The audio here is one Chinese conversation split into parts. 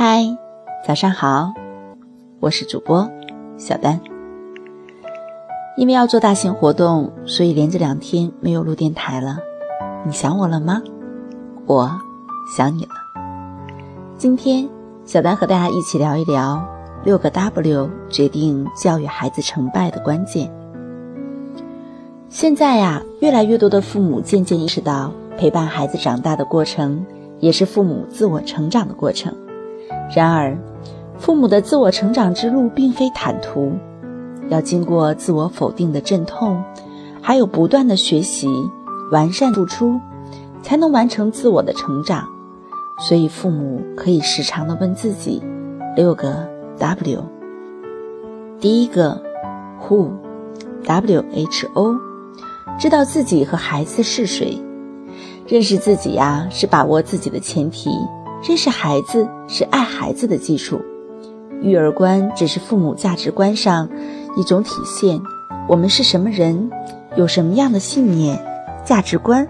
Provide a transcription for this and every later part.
嗨，早上好，我是主播小丹。因为要做大型活动，所以连着两天没有录电台了。你想我了吗？我想你了。今天，小丹和大家一起聊一聊六个 W 决定教育孩子成败的关键。现在呀，越来越多的父母渐渐意识到，陪伴孩子长大的过程，也是父母自我成长的过程。然而，父母的自我成长之路并非坦途，要经过自我否定的阵痛，还有不断的学习、完善、付出，才能完成自我的成长。所以，父母可以时常的问自己六个 W。第一个，Who，W H O，知道自己和孩子是谁，认识自己呀，是把握自己的前提。认识孩子是爱孩子的基础，育儿观只是父母价值观上一种体现。我们是什么人，有什么样的信念、价值观、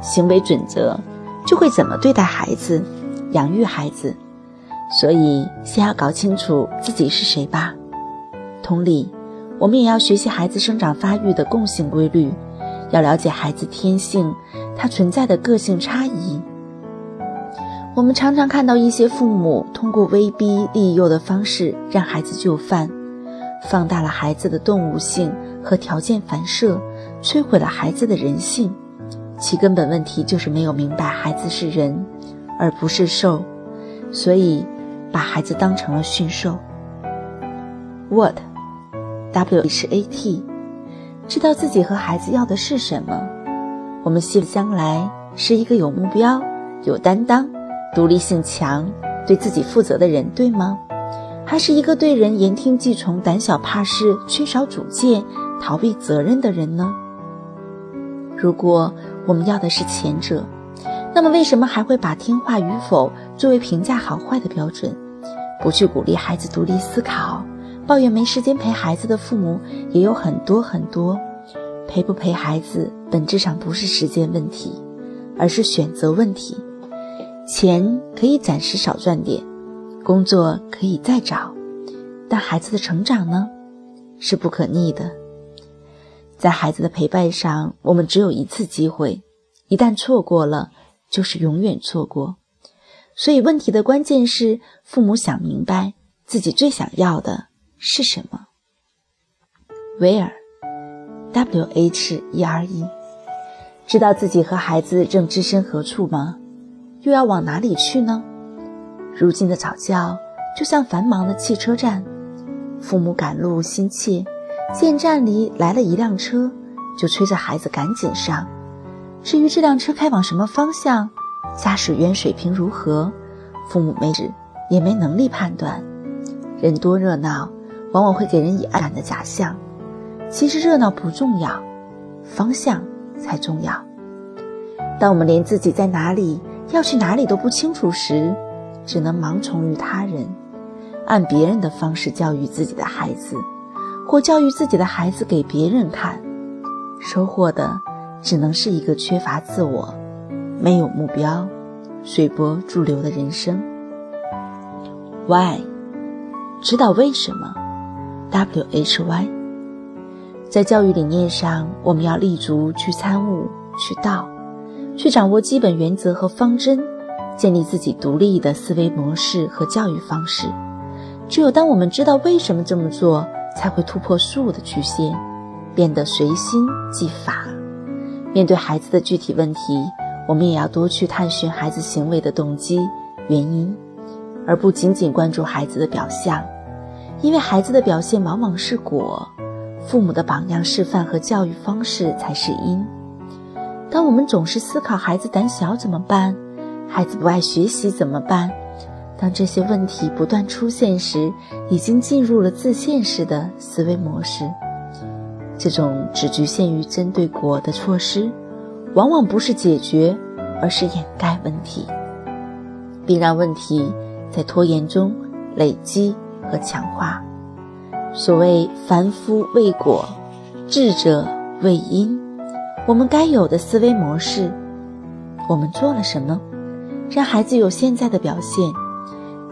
行为准则，就会怎么对待孩子、养育孩子。所以，先要搞清楚自己是谁吧。同理，我们也要学习孩子生长发育的共性规律，要了解孩子天性，他存在的个性差异。我们常常看到一些父母通过威逼利诱的方式让孩子就范，放大了孩子的动物性和条件反射，摧毁了孩子的人性。其根本问题就是没有明白孩子是人，而不是兽，所以把孩子当成了驯兽。What，W H A T，知道自己和孩子要的是什么。我们希望将来是一个有目标、有担当。独立性强、对自己负责的人，对吗？还是一个对人言听计从、胆小怕事、缺少主见、逃避责任的人呢？如果我们要的是前者，那么为什么还会把听话与否作为评价好坏的标准？不去鼓励孩子独立思考，抱怨没时间陪孩子的父母也有很多很多。陪不陪孩子，本质上不是时间问题，而是选择问题。钱可以暂时少赚点，工作可以再找，但孩子的成长呢，是不可逆的。在孩子的陪伴上，我们只有一次机会，一旦错过了，就是永远错过。所以，问题的关键是父母想明白自己最想要的是什么。Where，W H E R E，知道自己和孩子正置身何处吗？又要往哪里去呢？如今的早教就像繁忙的汽车站，父母赶路心切，见站里来了一辆车，就催着孩子赶紧上。至于这辆车开往什么方向，驾驶员水平如何，父母没指，也没能力判断。人多热闹，往往会给人以安然的假象。其实热闹不重要，方向才重要。当我们连自己在哪里，要去哪里都不清楚时，只能盲从于他人，按别人的方式教育自己的孩子，或教育自己的孩子给别人看，收获的只能是一个缺乏自我、没有目标、随波逐流的人生。Why？知道为什么？W H Y？在教育理念上，我们要立足去参悟、去道。去掌握基本原则和方针，建立自己独立的思维模式和教育方式。只有当我们知道为什么这么做，才会突破术的局限，变得随心即法。面对孩子的具体问题，我们也要多去探寻孩子行为的动机、原因，而不仅仅关注孩子的表象，因为孩子的表现往往是果，父母的榜样示范和教育方式才是因。当我们总是思考孩子胆小怎么办，孩子不爱学习怎么办？当这些问题不断出现时，已经进入了自限式的思维模式。这种只局限于针对果的措施，往往不是解决，而是掩盖问题，并让问题在拖延中累积和强化。所谓凡夫为果，智者为因。我们该有的思维模式，我们做了什么，让孩子有现在的表现？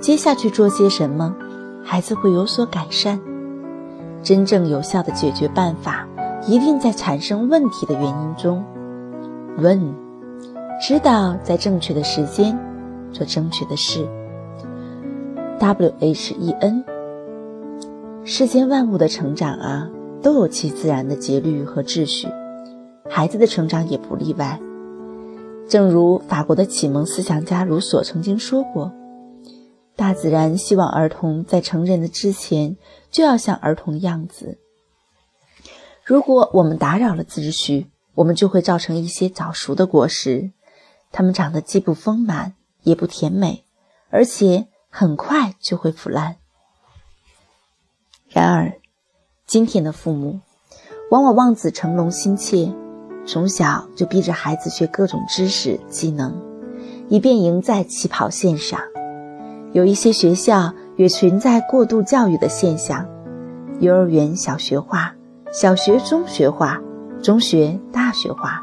接下去做些什么，孩子会有所改善。真正有效的解决办法，一定在产生问题的原因中。问，知道在正确的时间做正确的事。W H E N。世间万物的成长啊，都有其自然的节律和秩序，孩子的成长也不例外。正如法国的启蒙思想家卢梭曾经说过：“大自然希望儿童在成人的之前就要像儿童的样子。如果我们打扰了秩序，我们就会造成一些早熟的果实，它们长得既不丰满也不甜美，而且很快就会腐烂。然而，今天的父母往往望子成龙心切。”从小就逼着孩子学各种知识技能，以便赢在起跑线上。有一些学校也存在过度教育的现象：幼儿园小学化，小学中学化，中学大学化，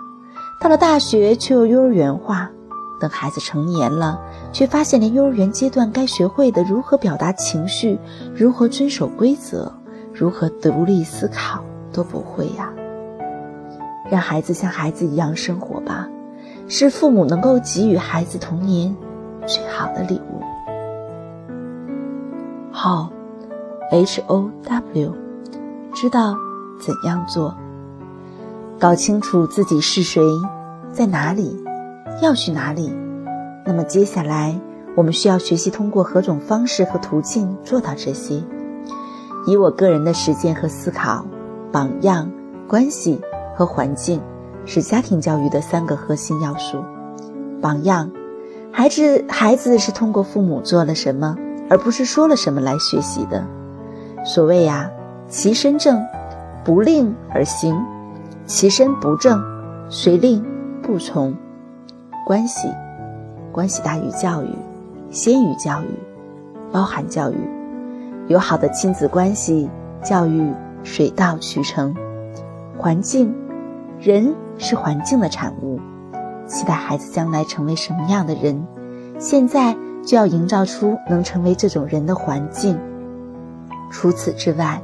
到了大学却又幼儿园化。等孩子成年了，却发现连幼儿园阶段该学会的如何表达情绪、如何遵守规则、如何独立思考都不会呀。让孩子像孩子一样生活吧，是父母能够给予孩子童年最好的礼物。好，H O W，知道怎样做，搞清楚自己是谁，在哪里，要去哪里。那么接下来，我们需要学习通过何种方式和途径做到这些。以我个人的实践和思考，榜样关系。和环境是家庭教育的三个核心要素。榜样，孩子孩子是通过父母做了什么，而不是说了什么来学习的。所谓呀，其身正，不令而行；其身不正，虽令不从。关系，关系大于教育，先于教育，包含教育。有好的亲子关系，教育水到渠成。环境。人是环境的产物，期待孩子将来成为什么样的人，现在就要营造出能成为这种人的环境。除此之外，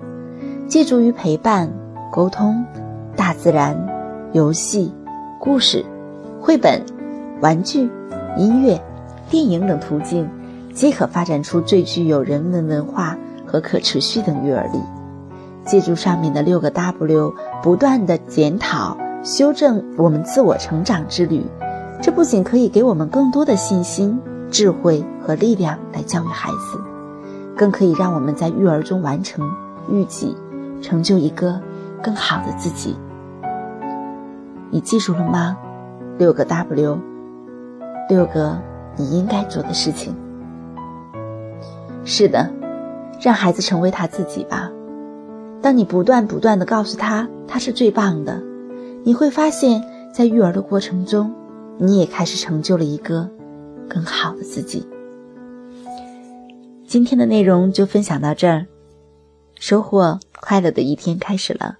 借助于陪伴、沟通、大自然、游戏、故事、绘本、玩具、音乐、电影等途径，皆可发展出最具有人文文化和可持续的育儿力。借助上面的六个 W，不断的检讨。修正我们自我成长之旅，这不仅可以给我们更多的信心、智慧和力量来教育孩子，更可以让我们在育儿中完成育己，成就一个更好的自己。你记住了吗？六个 W，六个你应该做的事情。是的，让孩子成为他自己吧。当你不断不断的告诉他，他是最棒的。你会发现在育儿的过程中，你也开始成就了一个更好的自己。今天的内容就分享到这儿，收获快乐的一天开始了。